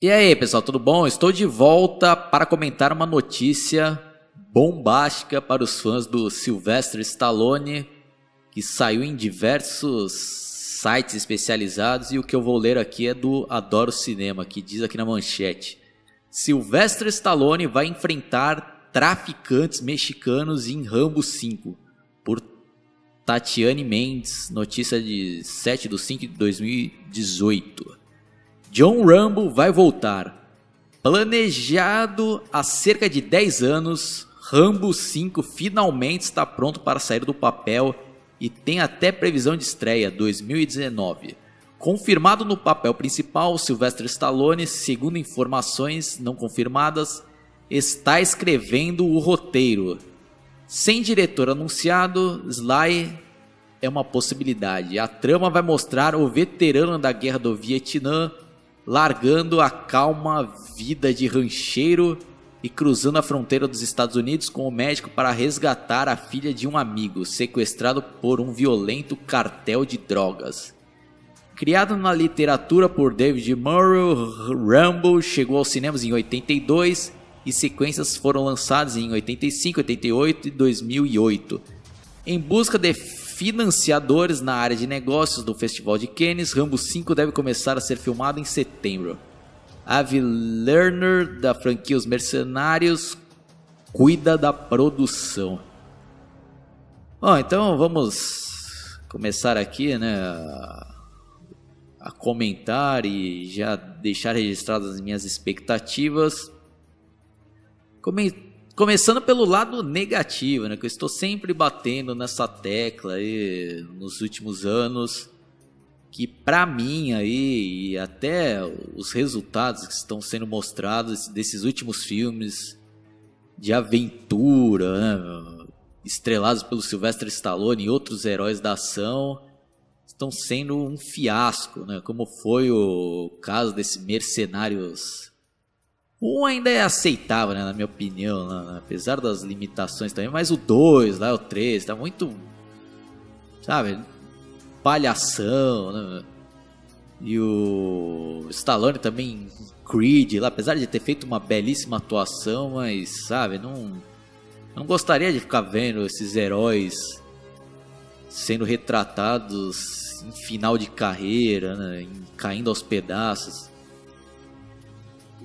E aí, pessoal, tudo bom? Estou de volta para comentar uma notícia bombástica para os fãs do Sylvester Stallone, que saiu em diversos sites especializados e o que eu vou ler aqui é do Adoro Cinema, que diz aqui na manchete: Sylvester Stallone vai enfrentar traficantes mexicanos em Rambo 5 por Tatiane Mendes, notícia de 7 de 5 de 2018. John Rambo vai voltar. Planejado há cerca de 10 anos, Rambo 5 finalmente está pronto para sair do papel e tem até previsão de estreia 2019. Confirmado no papel principal, Sylvester Stallone, segundo informações não confirmadas, está escrevendo o roteiro. Sem diretor anunciado, Sly é uma possibilidade. A trama vai mostrar o veterano da guerra do Vietnã largando a calma vida de rancheiro e cruzando a fronteira dos Estados Unidos com o médico para resgatar a filha de um amigo sequestrado por um violento cartel de drogas. Criado na literatura por David Murray, Rambo chegou aos cinemas em 82 e sequências foram lançadas em 85, 88 e 2008. Em busca de financiadores na área de negócios do Festival de Cannes, Rambo 5 deve começar a ser filmado em setembro. Avi Lerner, da franquia Os Mercenários, cuida da produção. Bom, então vamos começar aqui, né, a comentar e já deixar registradas as minhas expectativas. Come Começando pelo lado negativo, né? Que eu estou sempre batendo nessa tecla aí nos últimos anos. Que para mim aí, e até os resultados que estão sendo mostrados desses últimos filmes de aventura, né? estrelados pelo Sylvester Stallone e outros heróis da ação, estão sendo um fiasco, né? Como foi o caso desses Mercenários um ainda é aceitável, né, na minha opinião, né, apesar das limitações também, mas o 2, lá o 3, tá muito. Sabe? Palhação, né? E o Stallone também, Creed, lá, apesar de ter feito uma belíssima atuação, mas, sabe, não. Não gostaria de ficar vendo esses heróis sendo retratados em final de carreira, né, caindo aos pedaços.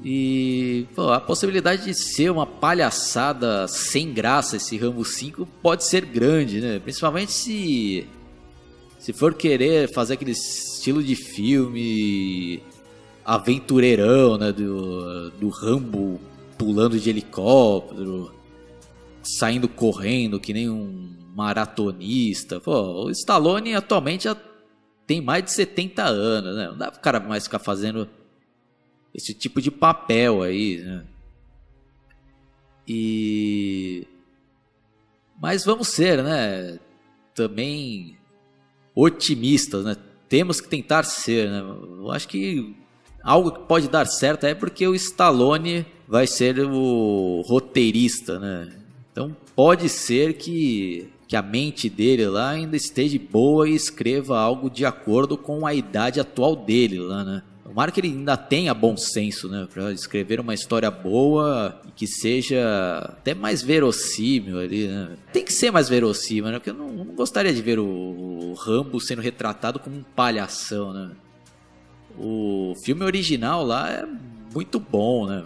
E pô, a possibilidade de ser uma palhaçada sem graça esse Rambo 5 pode ser grande, né? Principalmente se se for querer fazer aquele estilo de filme aventureirão, né, do, do Rambo pulando de helicóptero, saindo correndo que nem um maratonista. Pô, o Stallone atualmente já tem mais de 70 anos, né? Não dá pro cara mais ficar fazendo esse tipo de papel aí, né? E mas vamos ser, né? Também otimistas, né? Temos que tentar ser, né? Eu acho que algo que pode dar certo é porque o Stallone vai ser o roteirista, né? Então pode ser que, que a mente dele lá ainda esteja boa e escreva algo de acordo com a idade atual dele lá, né? Tomara que ele ainda tenha bom senso, né? Pra escrever uma história boa e que seja até mais verossímil ali, né? Tem que ser mais verossímil, né? Porque eu não, não gostaria de ver o, o, Rambo sendo retratado como um palhação, né? O filme original lá é muito bom, né?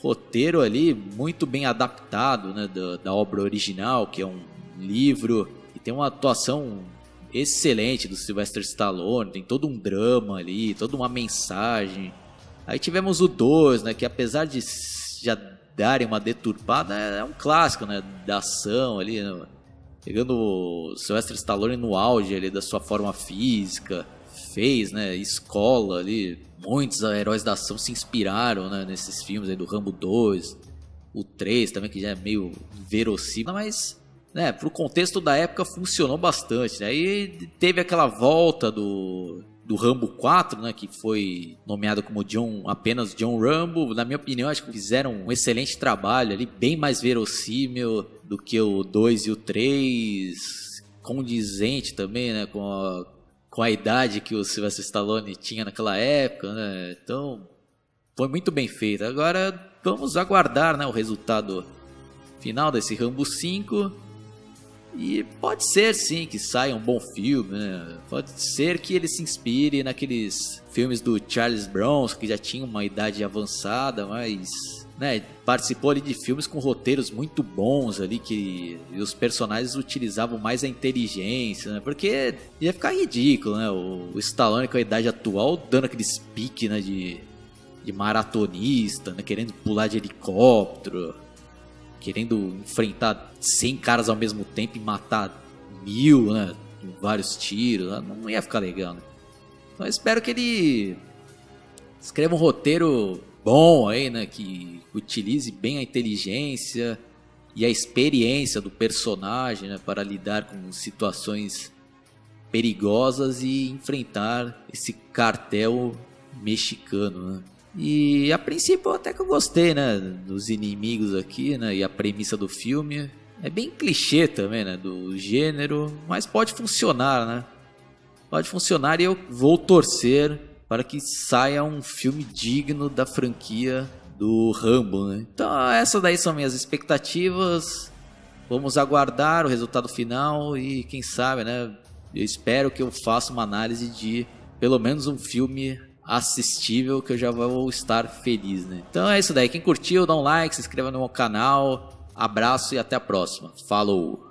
roteiro ali muito bem adaptado, né? Da, da obra original, que é um livro e tem uma atuação excelente do Sylvester Stallone, tem todo um drama ali, toda uma mensagem. Aí tivemos o 2, né, que apesar de já darem uma deturpada, é um clássico, né, da ação ali, né, pegando o Sylvester Stallone no auge ali da sua forma física, fez, né, escola ali, muitos heróis da ação se inspiraram, né, nesses filmes aí do Rambo 2, o 3 também que já é meio verossímil, mas né, pro contexto da época funcionou bastante. Né? Teve aquela volta do, do Rambo 4, né, que foi nomeado como John, apenas John Rambo. Na minha opinião, acho que fizeram um excelente trabalho ali, bem mais verossímil do que o 2 e o 3, condizente também, né, com a, com a idade que o Sylvester Stallone tinha naquela época, né? Então, foi muito bem feito. Agora vamos aguardar né, o resultado final desse Rambo 5. E pode ser sim que saia um bom filme, né? Pode ser que ele se inspire naqueles filmes do Charles Bronson, que já tinha uma idade avançada, mas né, participou ali de filmes com roteiros muito bons ali, que os personagens utilizavam mais a inteligência, né? Porque ia ficar ridículo, né? O, Stallone com a idade atual dando aqueles piques, né, de, de maratonista, né? Querendo pular de helicóptero querendo enfrentar 100 caras ao mesmo tempo e matar mil, né? Vários tiros, né? não ia ficar legal, né? Então eu espero que ele escreva um roteiro bom aí, né? Que utilize bem a inteligência e a experiência do personagem, né? Para lidar com situações perigosas e enfrentar esse cartel mexicano, né? E a princípio até que eu gostei, né? Dos inimigos aqui, né? E a premissa do filme. É bem clichê também, né? Do gênero, mas pode funcionar, né? Pode funcionar e eu vou torcer para que saia um filme digno da franquia do Rambo, né? Então essas daí são minhas expectativas. Vamos aguardar o resultado final e quem sabe, né? Eu espero que eu faça uma análise de pelo menos um filme assistível que eu já vou estar feliz, né? Então é isso daí. Quem curtiu, dá um like, se inscreva no meu canal. Abraço e até a próxima. Falou!